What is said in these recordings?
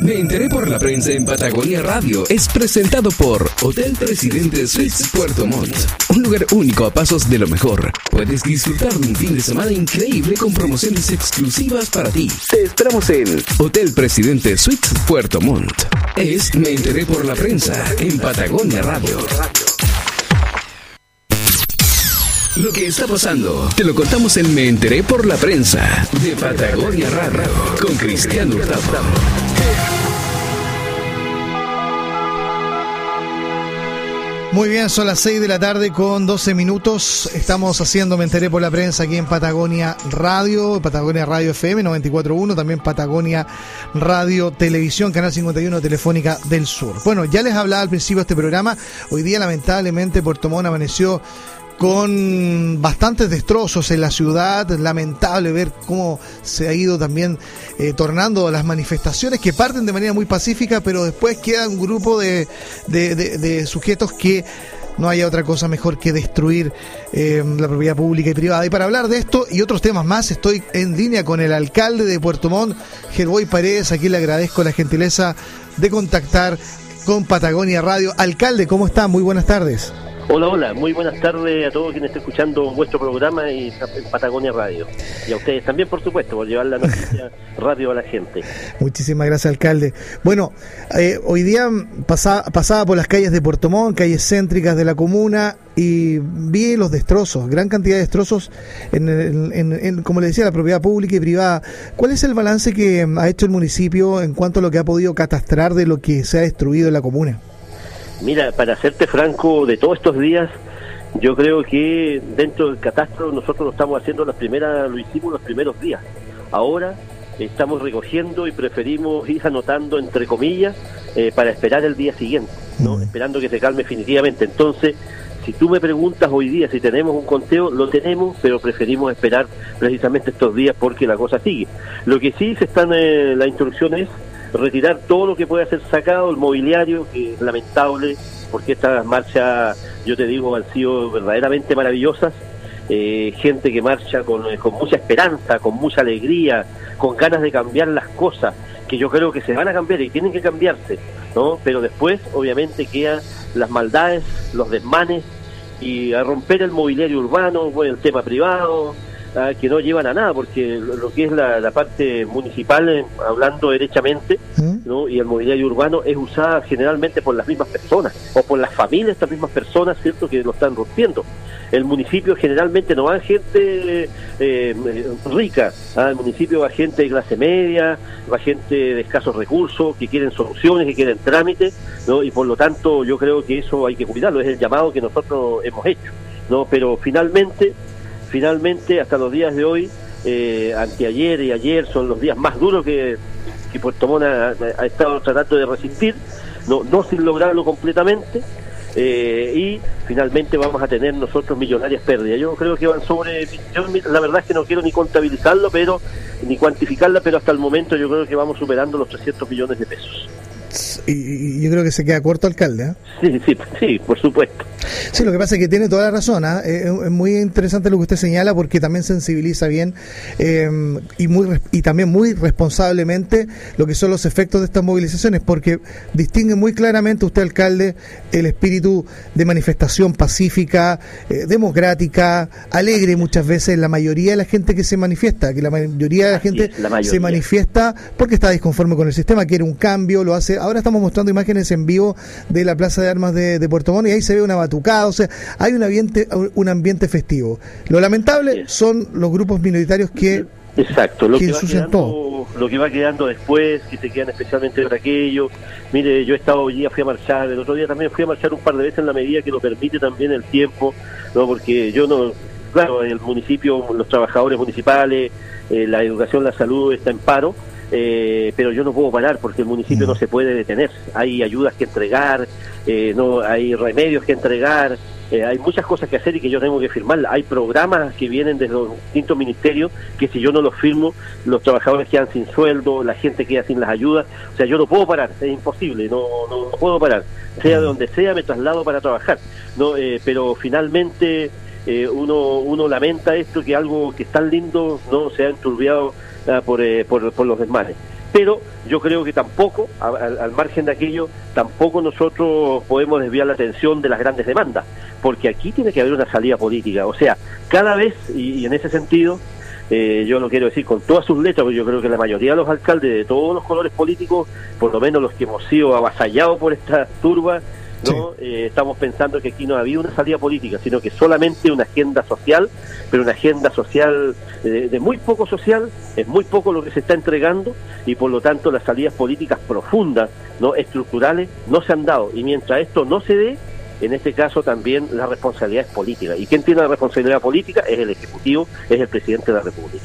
Me enteré por la prensa en Patagonia Radio. Es presentado por Hotel Presidente Suites Puerto Montt. Un lugar único a pasos de lo mejor. Puedes disfrutar de un fin de semana increíble con promociones exclusivas para ti. Te esperamos en Hotel Presidente Suites Puerto Montt. Es Me enteré por la prensa en Patagonia Radio. Lo que está pasando, te lo contamos en Me enteré por la prensa de Patagonia Radio con Cristian Hurtado. Muy bien, son las 6 de la tarde con 12 minutos. Estamos haciendo Me enteré por la prensa aquí en Patagonia Radio, Patagonia Radio FM 94.1, también Patagonia Radio Televisión, Canal 51 Telefónica del Sur. Bueno, ya les hablaba al principio de este programa. Hoy día, lamentablemente, Puerto Montt amaneció con bastantes destrozos en la ciudad. Lamentable ver cómo se ha ido también eh, tornando las manifestaciones que parten de manera muy pacífica, pero después queda un grupo de, de, sujetos que no haya otra cosa mejor que destruir eh, la propiedad pública y privada. Y para hablar de esto y otros temas más, estoy en línea con el alcalde de Puerto Montt, Gerboy Paredes. Aquí le agradezco la gentileza de contactar con Patagonia Radio. Alcalde, ¿cómo está? Muy buenas tardes. Hola, hola, muy buenas tardes a todos quienes estén escuchando vuestro programa y en Patagonia Radio. Y a ustedes también, por supuesto, por llevar la noticia radio a la gente. Muchísimas gracias, alcalde. Bueno, eh, hoy día pasaba, pasaba por las calles de Puerto Montt, calles céntricas de la comuna, y vi los destrozos, gran cantidad de destrozos, en, en, como le decía, la propiedad pública y privada. ¿Cuál es el balance que ha hecho el municipio en cuanto a lo que ha podido catastrar de lo que se ha destruido en la comuna? Mira, para serte franco, de todos estos días, yo creo que dentro del catastro nosotros lo estamos haciendo las primeras, lo hicimos los primeros días. Ahora estamos recogiendo y preferimos ir anotando entre comillas eh, para esperar el día siguiente, ¿no? Mm. esperando que se calme definitivamente. Entonces, si tú me preguntas hoy día si tenemos un conteo, lo tenemos, pero preferimos esperar precisamente estos días porque la cosa sigue. Lo que sí se están, eh, la instrucción es retirar todo lo que pueda ser sacado, el mobiliario, que es lamentable, porque estas marchas, yo te digo, han sido verdaderamente maravillosas. Eh, gente que marcha con, eh, con mucha esperanza, con mucha alegría, con ganas de cambiar las cosas, que yo creo que se van a cambiar y tienen que cambiarse, ¿no? Pero después, obviamente, quedan las maldades, los desmanes y a romper el mobiliario urbano, bueno, el tema privado, Ah, que no llevan a nada, porque lo, que es la, parte municipal, eh, hablando derechamente, ¿Mm? ¿no? y el mobiliario urbano es usada generalmente por las mismas personas, o por las familias de estas mismas personas, ¿cierto?, que lo están rompiendo. El municipio generalmente no va gente eh, rica, al el municipio va gente de clase media, va gente de escasos recursos, que quieren soluciones, que quieren trámites, ¿no? y por lo tanto yo creo que eso hay que cuidarlo, es el llamado que nosotros hemos hecho. ¿no? Pero finalmente finalmente hasta los días de hoy, eh, anteayer y ayer son los días más duros que, Puerto Montt ha, estado tratando de resistir, no, sin lograrlo completamente. Eh, y finalmente vamos a tener nosotros millonarias pérdidas. Yo creo que van sobre, la verdad es que no quiero ni contabilizarlo, pero ni cuantificarla, pero hasta el momento yo creo que vamos superando los 300 millones de pesos y, yo creo que se queda corto, alcalde. ¿eh? Sí, sí, sí, por supuesto. Sí, lo que pasa es que tiene toda la razón. ¿ah? Es, muy interesante lo que usted señala porque también sensibiliza bien em, y, muy, y también muy responsablemente lo que son los efectos de estas movilizaciones, porque distingue muy claramente usted, alcalde, el espíritu de manifestación pacífica, eh, democrática, alegre muchas veces, la mayoría de la gente que se manifiesta, que la mayoría de la gente se manifiesta porque está disconforme con el sistema, quiere un cambio, lo hace ahora estamos mostrando imágenes en vivo de la Plaza de Armas de, Puerto Montt y ahí se ve una batucada, o sea, hay un ambiente, un ambiente festivo. Lo lamentable son los grupos minoritarios que Exacto, lo que, va quedando, lo que va quedando después, que se quedan especialmente por aquello. Mire, yo he estado hoy día, fui a marchar, el otro día también fui a marchar un par de veces en la medida que lo permite también el tiempo, no porque yo no, claro, el municipio, los trabajadores municipales, eh, la educación, la salud está en paro, eh, pero yo no puedo parar porque el municipio no se puede detener. Hay ayudas que entregar, eh, no hay remedios que entregar, eh, hay muchas cosas que hacer y que yo tengo que firmar. Hay programas que vienen desde los distintos ministerios que si yo no los firmo, los trabajadores quedan sin sueldo, la gente queda sin las ayudas. O sea, yo no puedo parar, es imposible, no, no, puedo parar. Sea de donde sea, me traslado para trabajar. no Pero finalmente... uno, uno lamenta esto, que algo que es tan lindo no se ha enturbiado por, eh, por, por, los desmanes. pero yo creo que tampoco, al, margen de aquello, tampoco nosotros podemos desviar la atención de las grandes demandas, porque aquí tiene que haber una salida política. O sea, cada vez, y, en ese sentido, eh, yo lo quiero decir con todas sus letras, porque yo creo que la mayoría de los alcaldes de todos los colores políticos, por lo menos los que hemos sido avasallados por esta turba, ¿no? Eh, estamos pensando que aquí no había una salida política, sino que solamente una agenda social, pero una agenda social de, de, muy poco social, es muy poco lo que se está entregando y por lo tanto las salidas políticas profundas, no estructurales, no se han dado. Y mientras esto no se dé, en este caso también la responsabilidad es política. ¿Y quién tiene la responsabilidad política? Es el Ejecutivo, es el presidente de la República.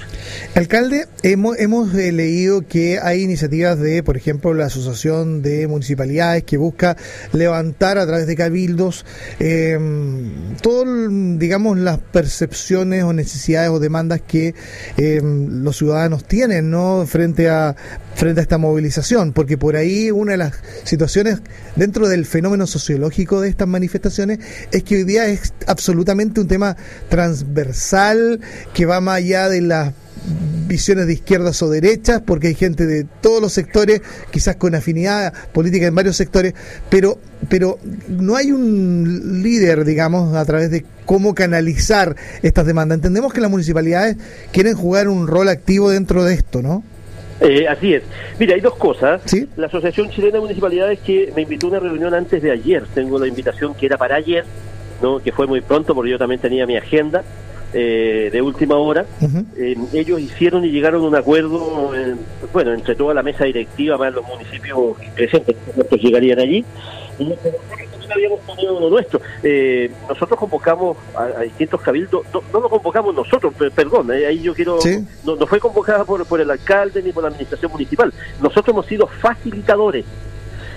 Alcalde, hemos, hemos eh, leído que hay iniciativas de, por ejemplo, la Asociación de Municipalidades que busca levantar a través de cabildos eh, todas, digamos, las percepciones o necesidades o demandas que em, los ciudadanos tienen, ¿no? Frente a, frente a esta movilización, porque por ahí una de las situaciones dentro del fenómeno sociológico de estas manifestaciones es que hoy día es absolutamente un tema transversal que va más allá de las visiones de izquierdas o derechas, porque hay gente de todos los sectores, quizás con afinidad política en varios sectores, pero, pero no hay un líder, digamos, a través de cómo canalizar estas demandas. Entendemos que las municipalidades quieren jugar un rol activo dentro de esto, ¿no? Eh, así es. Mira, hay dos cosas. La Asociación Chilena de Municipalidades que me invitó a una reunión antes de ayer. Tengo la invitación que era para ayer, ¿no? que fue muy pronto porque yo también tenía mi agenda eh, de última hora. Eh, ellos hicieron y llegaron a un acuerdo, bueno, entre toda la mesa directiva, más los municipios presentes, que llegarían allí. Y habíamos tenido uno nuestro. Eh, nosotros convocamos a, distintos cabildos, no, lo convocamos nosotros, perdón, eh, ahí yo quiero, no, no, fue convocada por, por el alcalde ni por la administración municipal, nosotros hemos sido facilitadores.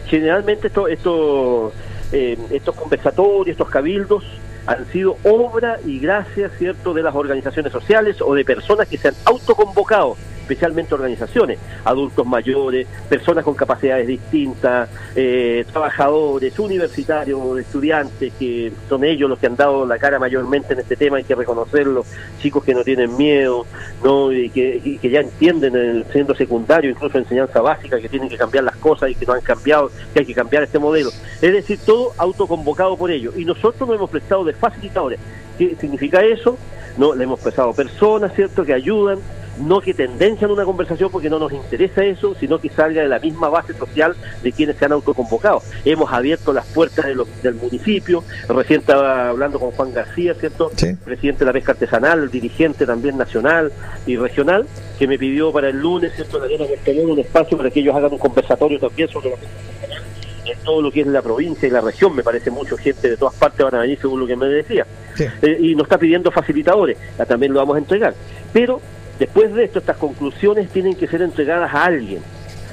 Generalmente esto, esto, eh, estos conversatorios, estos cabildos, han sido obra y gracia, ¿cierto?, de las organizaciones sociales o de personas que se han autoconvocado especialmente organizaciones, adultos mayores, personas con capacidades distintas, eh, trabajadores, universitarios, estudiantes, que son ellos los que han dado la cara mayormente en este tema, hay que reconocerlo, chicos que no tienen miedo, ¿no? y, que, ya entienden en el centro secundario, incluso enseñanza básica, que tienen que cambiar las cosas y que no han cambiado, que hay que cambiar este modelo. Es decir, todo autoconvocado por ellos. Y nosotros nos hemos prestado de facilitadores. ¿Qué significa eso? No, le hemos prestado personas, ¿cierto?, que ayudan, no que tendencian una conversación porque no nos interesa eso, sino que salga de la misma base social de quienes se han autoconvocado. Hemos abierto las puertas del municipio, recién estaba hablando con Juan García, ¿cierto? Presidente de la pesca artesanal, dirigente también nacional y regional, que me pidió para el lunes, ¿cierto? La tener un espacio para que ellos hagan un conversatorio también sobre la pesca artesanal en todo lo que es la provincia y la región, me parece mucho gente de todas partes van a venir según lo que me decía. Eh, y nos está pidiendo facilitadores, también lo vamos a entregar. Pero Después de esto, estas conclusiones tienen que ser entregadas a alguien,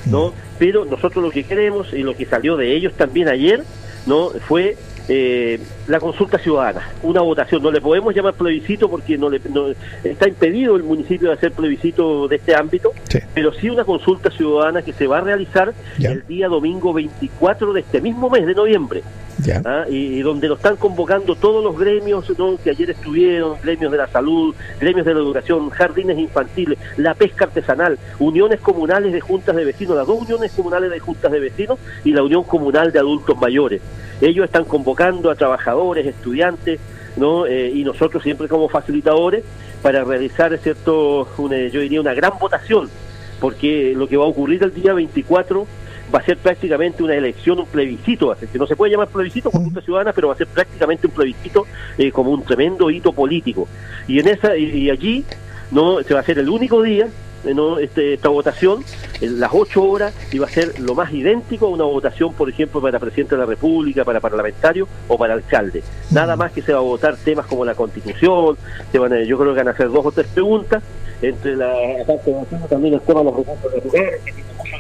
¿no? Mm. Pero nosotros lo que queremos y lo que salió de ellos también ayer, ¿no? Fue eh, la consulta ciudadana, una votación. No le podemos llamar plebiscito porque no, le, está impedido el municipio de hacer plebiscito de este ámbito, pero sí una consulta ciudadana que se va a realizar el día domingo 24 de este mismo mes de noviembre. ¿ah? Y, donde lo están convocando todos los gremios que ayer estuvieron, gremios de la salud, gremios de la educación, jardines infantiles, la pesca artesanal, uniones comunales de juntas de vecinos, las dos uniones comunales de juntas de vecinos y la unión comunal de adultos mayores. Ellos están convocando a trabajadores, estudiantes, ¿no? Eh, y nosotros siempre como facilitadores para realizar, ¿cierto? yo diría una gran votación, porque lo que va a ocurrir el día 24 va a ser prácticamente una elección, un plebiscito, que no se puede llamar plebiscito consulta ciudadana, pero va a ser prácticamente un plebiscito eh, como un tremendo hito político. Y en esa y, allí no se va a ser el único día ¿no? este, esta votación en las ocho horas y va a ser lo más idéntico a una votación, por ejemplo, para presidente de la República, para parlamentario o para alcalde. Nada más que se va a votar temas como la constitución, se van yo creo que van a hacer dos o tres preguntas, entre la parte de también el tema de los recursos naturales,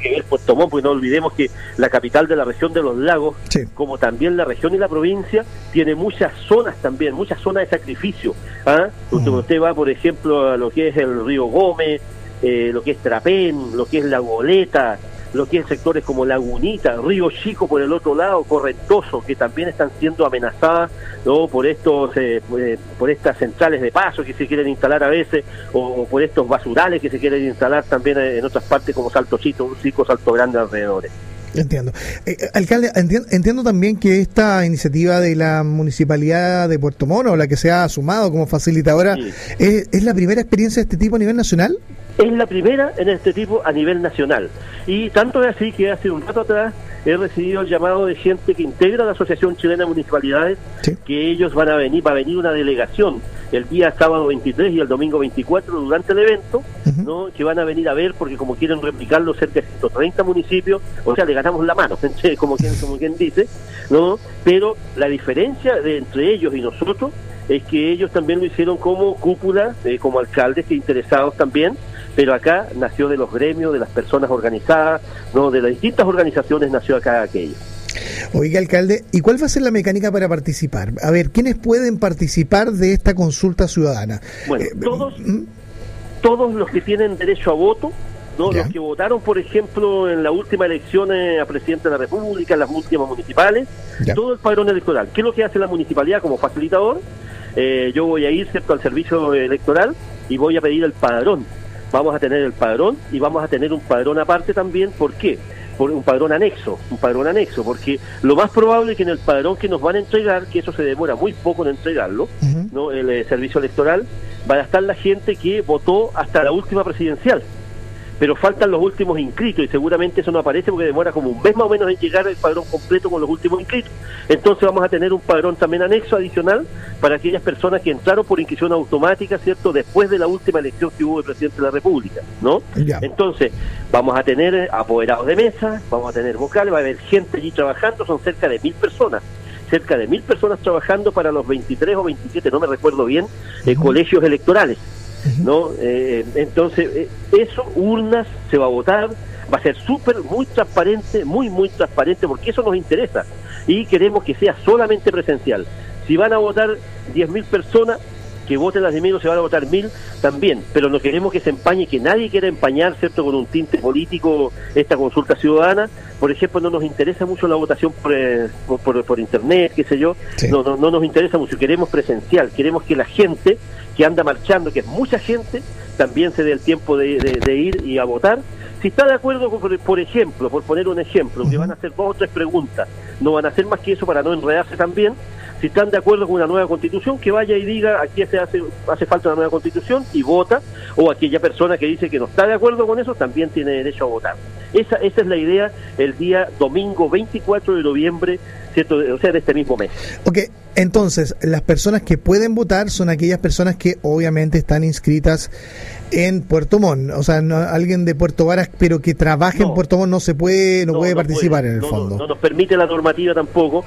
que ver Puerto Montt, porque no olvidemos que la capital de la región de los lagos, como también la región y la provincia, tiene muchas zonas también, muchas zonas de sacrificio. ¿ah? Usted, va, por ejemplo, a lo que es el río Gómez, eh, lo que es Trapén, lo que es la Goleta, lo que es sectores como Lagunita, Río Chico por el otro lado, Correntoso, que también están siendo amenazadas ¿no? por estos eh, eh, por estas centrales de paso que se quieren instalar a veces, o, por estos basurales que se quieren instalar también en otras partes como Salto Chico, Chico Salto Grande alrededores. Entiendo. Eh, alcalde, entiendo, también que esta iniciativa de la Municipalidad de Puerto Mono, la que se ha sumado como facilitadora, ¿es, la primera experiencia de este tipo a nivel nacional? Es la primera en este tipo a nivel nacional. Y tanto es así que hace un rato atrás he recibido el llamado de gente que integra la Asociación Chilena de Municipalidades, que ellos van a venir, va a venir una delegación el día sábado 23 y el domingo 24 durante el evento, ¿no? que van a venir a ver porque como quieren replicarlo cerca de 130 municipios, o sea, le ganamos la mano, como quien, como quien dice, ¿no? Pero la diferencia de entre ellos y nosotros es que ellos también lo hicieron como cúpula, eh, como alcaldes que interesados también, pero acá nació de los gremios, de las personas organizadas, no de las distintas organizaciones nació acá aquello. Oiga, alcalde, ¿y cuál va a ser la mecánica para participar? A ver, ¿quiénes pueden participar de esta consulta ciudadana? Bueno, eh, todos, todos los que tienen derecho a voto, ¿no? los que votaron, por ejemplo, en la última elección a presidente de la República, en las últimas municipales, todo el padrón electoral. ¿Qué es lo que hace la municipalidad como facilitador? Eh, yo voy a ir ¿cierto? al servicio electoral y voy a pedir el padrón vamos a tener el padrón y vamos a tener un padrón aparte también. ¿Por qué? Por un padrón anexo, un padrón anexo, porque lo más probable es que en el padrón que nos van a entregar, que eso se demora muy poco en entregarlo, ¿no? el eh, servicio electoral, va a estar la gente que votó hasta la última presidencial pero faltan los últimos inscritos y seguramente eso no aparece porque demora como un mes más o menos en llegar el padrón completo con los últimos inscritos. Entonces vamos a tener un padrón también anexo adicional para aquellas personas que entraron por inscripción automática, ¿cierto? Después de la última elección que hubo del presidente de la República, ¿no? Entonces, vamos a tener apoderados de mesa, vamos a tener vocales, va a haber gente allí trabajando, son cerca de mil personas cerca de mil personas trabajando para los 23 o 27, no me recuerdo bien, eh, colegios electorales. ¿No? Eh, entonces, eh, eso, urnas, se va a votar, va a ser súper, muy transparente, muy, muy transparente, porque eso nos interesa y queremos que sea solamente presencial. Si van a votar 10.000 personas, que voten las de menos se van a votar mil también, pero no queremos que se empañe, que nadie quiera empañar, ¿cierto?, con un tinte político esta consulta ciudadana. Por ejemplo, no nos interesa mucho la votación por, eh, por, internet, qué sé yo, no, no, no nos interesa mucho, queremos presencial, queremos que la gente que anda marchando, que es mucha gente, también se dé el tiempo de, ir y a votar. Si está de acuerdo, con, por ejemplo, por poner un ejemplo, que van a hacer dos o tres preguntas, no van a hacer más que eso para no enredarse también, si están de acuerdo con una nueva constitución, que vaya y diga aquí se hace, hace falta una nueva constitución y vota, o aquella persona que dice que no está de acuerdo con eso también tiene derecho a votar. Esa, esa es la idea el día domingo 24 de noviembre, ¿cierto? o sea, de este mismo mes. Ok, entonces, las personas que pueden votar son aquellas personas que obviamente están inscritas en Puerto Montt. O sea, alguien de Puerto Varas, pero que trabaje en Puerto Montt no se puede, no, puede participar en el fondo. No, nos permite la normativa tampoco.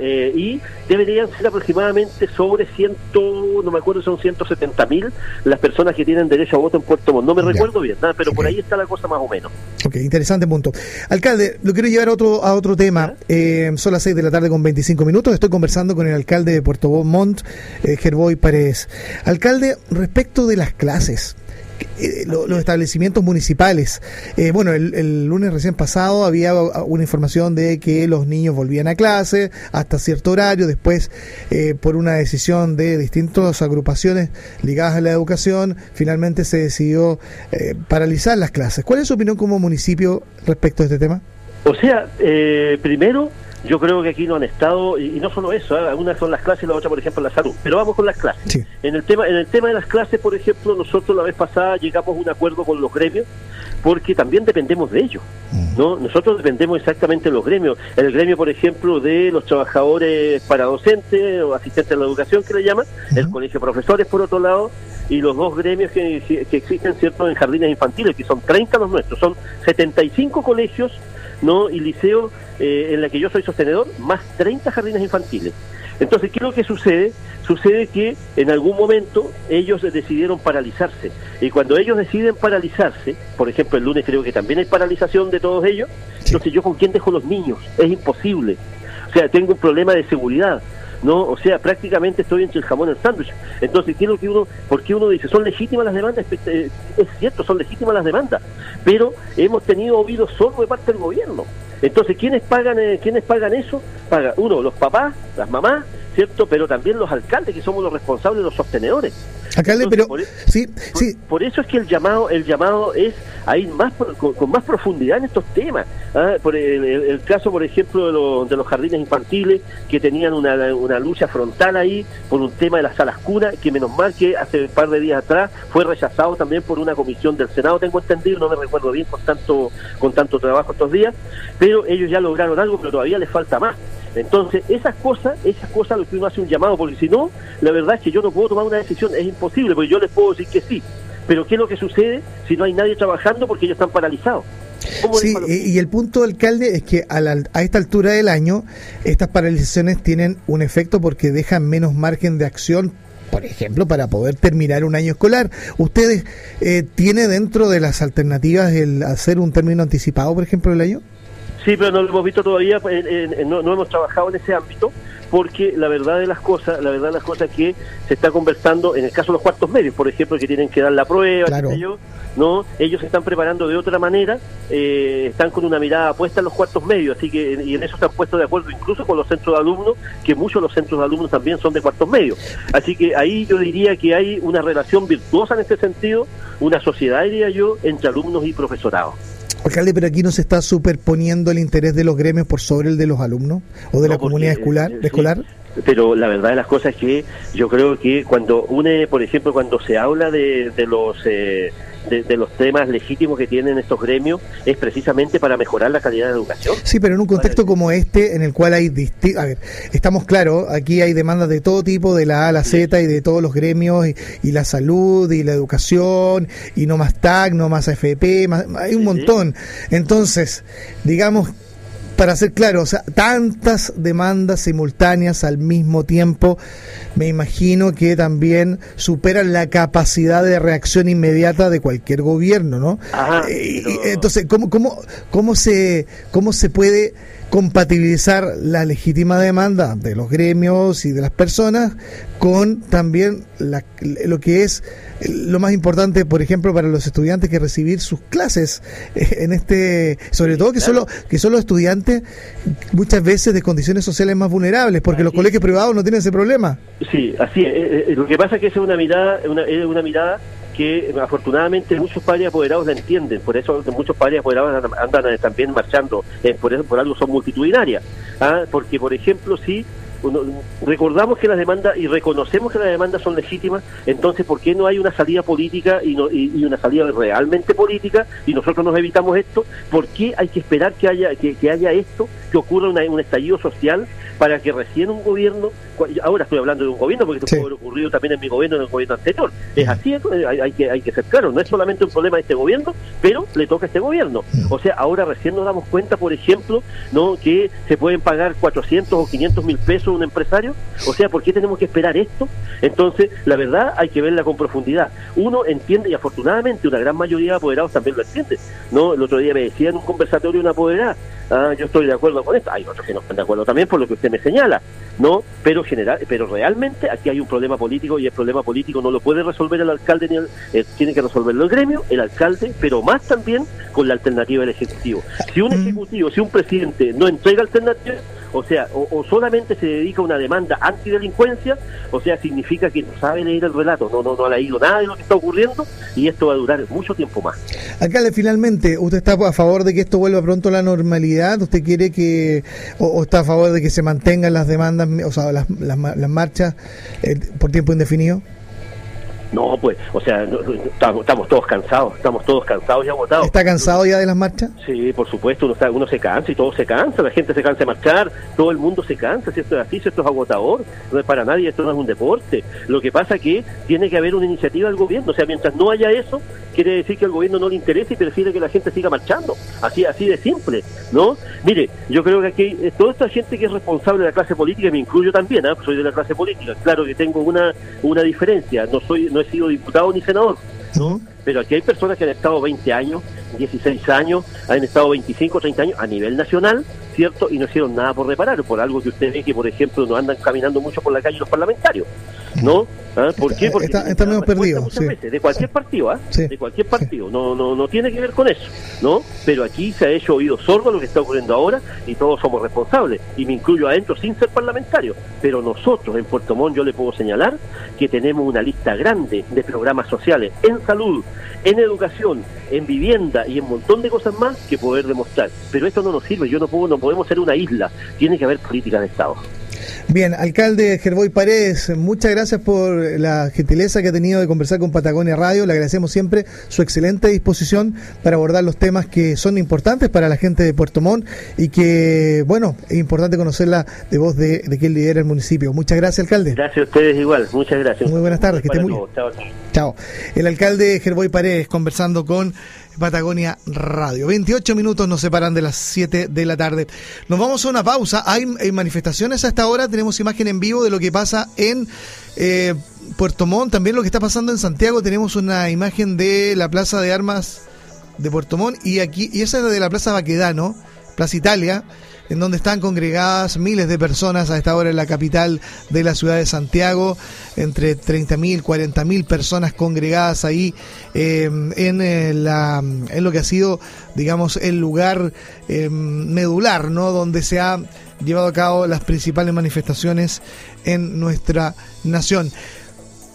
Eh, y deberían ser aproximadamente sobre ciento, no me acuerdo, son 170 mil las personas que tienen derecho a voto en Puerto Montt. No me recuerdo bien, nada, pero por ahí está la cosa más o menos. Ok, interesante punto. Alcalde, lo quiero llevar a otro, a otro tema. Eh, son las 6 de la tarde con 25 minutos. Estoy conversando con el alcalde de Puerto Montt, eh, Gerboy Paredes. Alcalde, respecto de las clases, eh, los establecimientos municipales. Eh, bueno, el, lunes recién pasado había una información de que los niños volvían a clase hasta cierto horario, después eh, por una decisión de distintas agrupaciones ligadas a la educación, finalmente se decidió paralizar las clases. ¿Cuál es su opinión como municipio respecto a este tema? O sea, primero yo creo que aquí no han estado, y, no solo eso, ¿eh? algunas son las clases y la otra, por ejemplo, la salud. Pero vamos con las clases. En, el tema, en el tema de las clases, por ejemplo, nosotros la vez pasada llegamos a un acuerdo con los gremios, porque también dependemos de ellos. Mm. ¿no? Nosotros dependemos exactamente de los gremios. El gremio, por ejemplo, de los trabajadores para docentes o asistentes de la educación, que le llaman, el colegio de profesores, por otro lado, y los dos gremios que, que existen, ¿cierto?, en jardines infantiles, que son 30 los nuestros. Son 75 colegios ¿no? y liceos eh, en la que yo soy sostenedor, más 30 jardines infantiles. Entonces, ¿qué es lo que sucede? Sucede que en algún momento ellos decidieron paralizarse. Y cuando ellos deciden paralizarse, por ejemplo, el lunes creo que también hay paralización de todos ellos, entonces yo con quién dejo los niños? Es imposible. O sea, tengo un problema de seguridad. ¿No? O sea, prácticamente estoy entre el jamón y el sándwich. Entonces, ¿qué que uno, por qué uno dice? ¿Son legítimas las demandas? Es cierto, son legítimas las demandas, pero hemos tenido oídos sordos de parte del gobierno. Entonces, ¿quiénes pagan, eh, ¿quiénes pagan eso? Paga, uno, los papás, las mamás, ¿cierto? Pero también los alcaldes, que somos los responsables, los sostenedores. Alcalde, pero por, e- sí, sí. Por eso es que el llamado, el llamado es a ir más con, más profundidad en estos temas. ¿ah? Por el, caso, por ejemplo, de, de, los jardines infantiles que tenían una, una, lucha frontal ahí por un tema de las salas cunas, que menos mal que hace un par de días atrás fue rechazado también por una comisión del Senado, tengo entendido, no me recuerdo bien con tanto con tanto trabajo estos días, pero ellos ya lograron algo, pero todavía les falta más. Entonces, esas cosas, esas cosas lo que uno hace un llamado, porque si no, la verdad es que yo no puedo tomar una decisión, es imposible, porque yo les puedo decir que sí. Pero ¿qué es lo que sucede si no hay nadie trabajando porque ellos están paralizados? Sí, y el punto, alcalde, es que a, a, esta altura del año estas paralizaciones tienen un efecto porque dejan menos margen de acción por ejemplo, para poder terminar un año escolar. ¿Ustedes eh, tiene dentro de las alternativas el hacer un término anticipado, por ejemplo, del año? Sí, pero no lo hemos visto todavía, pues, no, hemos trabajado en ese ámbito, porque la verdad de las cosas, la verdad de las cosas que se está conversando, en el caso de los cuartos medios, por ejemplo, que tienen que dar la prueba, ellos, no, ellos se están preparando de otra manera, eh, están con una mirada puesta en los cuartos medios, así que y en eso están puestos de acuerdo incluso con los centros de alumnos, que muchos de los centros de alumnos también son de cuartos medios. Así que ahí yo diría que hay una relación virtuosa en este sentido, una sociedad, diría yo, entre alumnos y profesorado. Alcalde, pero aquí no se está superponiendo el interés de los gremios por sobre el de los alumnos o de la comunidad escolar. escolar. Pero la verdad de las cosas es que yo creo que cuando une, por ejemplo, cuando se habla de, de los eh, de, los temas legítimos que tienen estos gremios es precisamente para mejorar la calidad de educación. Sí, pero en un contexto como este, en el cual hay a ver, estamos claros, aquí hay demandas de todo tipo, de la A a la Z y de todos los gremios, y, la salud, y la educación, y no más TAC, no más AFP, hay un montón. Entonces, digamos para ser claro, o sea, tantas demandas simultáneas al mismo tiempo, me imagino que también superan la capacidad de reacción inmediata de cualquier gobierno, ¿no? Eh, entonces, ¿cómo, cómo, cómo, se, ¿cómo se puede compatibilizar la legítima demanda de los gremios y de las personas con también lo que es lo más importante, por ejemplo, para los estudiantes que recibir sus clases en este, sobre todo que solo que son los estudiantes muchas veces de condiciones sociales más vulnerables, porque los colegios privados no tienen ese problema. Sí, así es. Eh, eh, lo que pasa es que es una mirada, una, es una mirada que afortunadamente muchos padres apoderados la entienden, por eso muchos padres apoderados andan, también marchando, eh, por eso por algo son multitudinarias, ¿ah? porque por ejemplo si recordamos que las demandas y reconocemos que las demandas son legítimas, entonces ¿por qué no hay una salida política y, no, y, una salida realmente política y nosotros nos evitamos esto? ¿Por qué hay que esperar que haya que, haya esto, que ocurra un estallido social para que recién un gobierno, ahora estoy hablando de un gobierno porque esto puede haber ocurrido también en mi gobierno, en el gobierno anterior, es así, hay, que, hay que ser claro, no es solamente un problema de este gobierno, pero le toca a este gobierno. O sea, ahora recién nos damos cuenta, por ejemplo, no que se pueden pagar 400 o 500 mil pesos un empresario, o sea, ¿por qué tenemos que esperar esto? Entonces, la verdad hay que verla con profundidad. Uno entiende, y afortunadamente una gran mayoría de apoderados también lo entiende. ¿no? El otro día me decía en un conversatorio una apoderada, ah, yo estoy de acuerdo con esto, hay otros que no están de acuerdo también por lo que usted me señala, ¿no? Pero general, pero realmente aquí hay un problema político y el problema político no lo puede resolver el alcalde ni el, eh, tiene que resolverlo el gremio, el alcalde, pero más también con la alternativa del ejecutivo. Si un mm. ejecutivo, si un presidente no entrega alternativa, o sea, o, solamente se dedica a una demanda antidelincuencia, o sea, significa que no sabe leer el relato, no, no, no ha leído nada de lo que está ocurriendo y esto va a durar mucho tiempo más. Alcalde, finalmente, ¿usted está a favor de que esto vuelva pronto a la normalidad? ¿Usted quiere que, o, está a favor de que se mantengan las demandas, o sea, las, marchas eh, por tiempo indefinido? No, pues, o sea, estamos, todos cansados, estamos todos cansados y agotados. ¿Está cansado ya de las marchas? Sí, por supuesto, uno, uno se cansa y todo se cansa, la gente se cansa de marchar, todo el mundo se cansa, si esto es así, si esto es agotador, no es para nadie, esto no es un deporte. Lo que pasa que tiene que haber una iniciativa del gobierno, o sea, mientras no haya eso, quiere decir que al gobierno no le interesa y prefiere que la gente siga marchando, así así de simple, ¿no? Mire, yo creo que aquí eh, toda esta gente que es responsable de la clase política, me incluyo también, ¿eh? soy de la clase política, claro que tengo una, una diferencia, no soy no he sido diputado ni senador, ¿no? pero aquí hay personas que han estado 20 años, 16 años, han estado 25, 30 años a nivel nacional, ¿cierto? Y no hicieron nada por reparar, por algo que usted ve que, por ejemplo, no andan caminando mucho por la calle los parlamentarios, ¿no? ¿Ah? ¿Por qué? Porque está, está medio perdido, sí. veces, de cualquier partido, ¿ah? De cualquier partido, no, no, no tiene que ver con eso, ¿no? Pero aquí se ha hecho oído sordo lo que está ocurriendo ahora y todos somos responsables, y me incluyo adentro sin ser parlamentario, pero nosotros en Puerto Montt yo le puedo señalar que tenemos una lista grande de programas sociales en salud, en educación, en vivienda y un montón de cosas más que poder demostrar. Pero esto no nos sirve, yo no puedo, no podemos ser una isla, tiene que haber política de Estado. Bien, alcalde Gerboy Paredes, muchas gracias por la gentileza que ha tenido de conversar con Patagonia Radio. Le agradecemos siempre su excelente disposición para abordar los temas que son importantes para la gente de Puerto Montt y que, bueno, es importante conocerla de voz de, de quien lidera el municipio. Muchas gracias, alcalde. Gracias a ustedes igual, muchas gracias. Muy buenas tardes, que esté muy Chao, chao. Chao. El alcalde Gerboy Paredes conversando con Patagonia Radio. 28 minutos nos separan de las 7 de la tarde. Nos vamos a una pausa. Hay, hay manifestaciones a esta hora. Tenemos imagen en vivo de lo que pasa en eh, Puerto Montt. También lo que está pasando en Santiago. Tenemos una imagen de la Plaza de Armas de Puerto Montt. Y aquí, y esa es de la Plaza Baquedano, Plaza Italia en donde están congregadas miles de personas a esta hora en la capital de la ciudad de Santiago, entre 30.000, 40.000 personas congregadas ahí eh, en, eh, en lo que ha sido, digamos, el lugar eh, medular, ¿no? Donde se ha llevado a cabo las principales manifestaciones en nuestra nación.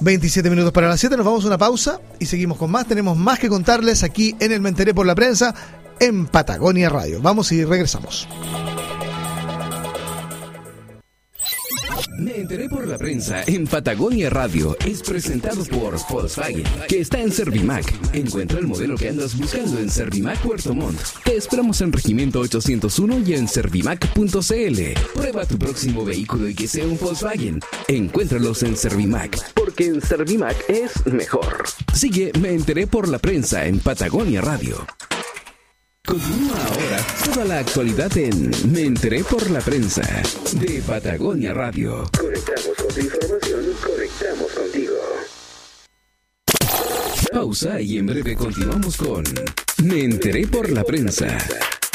27 minutos para las 7, nos vamos a una pausa y seguimos con más. Tenemos más que contarles aquí en el Me Enteré por la Prensa en Patagonia Radio. Vamos y regresamos. Me enteré por la prensa en Patagonia Radio. Es presentado por Volkswagen, que está en Servimac. Encuentra el modelo que andas buscando en Servimac Puerto Montt. Te esperamos en Regimiento 801 y en servimac.cl. Prueba tu próximo vehículo y que sea un Volkswagen. Encuéntralos en Servimac, porque en Servimac es mejor. Sigue Me enteré por la prensa en Patagonia Radio. Continúa ahora toda la actualidad en Me enteré por la prensa de Patagonia Radio. Conectamos con tu información, conectamos contigo. Pausa y en breve continuamos con Me enteré por la prensa.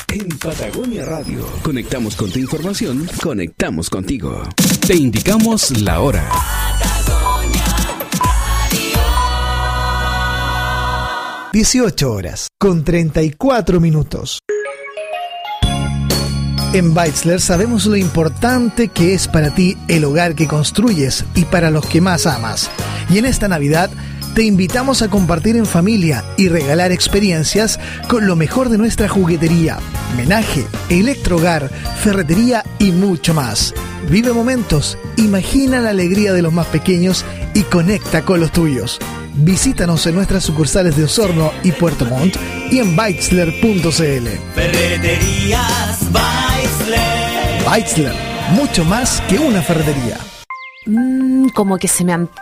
En Patagonia Radio, conectamos con tu información, conectamos contigo. Te indicamos la hora. 18 horas con 34 minutos. En Weitzler sabemos lo importante que es para ti el hogar que construyes y para los que más amas. Y en esta Navidad te invitamos a compartir en familia y regalar experiencias con lo mejor de nuestra juguetería, menaje, electrohogar, ferretería y mucho más. Vive momentos, imagina la alegría de los más pequeños y conecta con los tuyos. Visítanos en nuestras sucursales de Osorno y Puerto Montt y en Weitzler.cl. Ferreterías Weitzler. Weitzler, mucho más que una ferretería. Mmm, como que se me antoja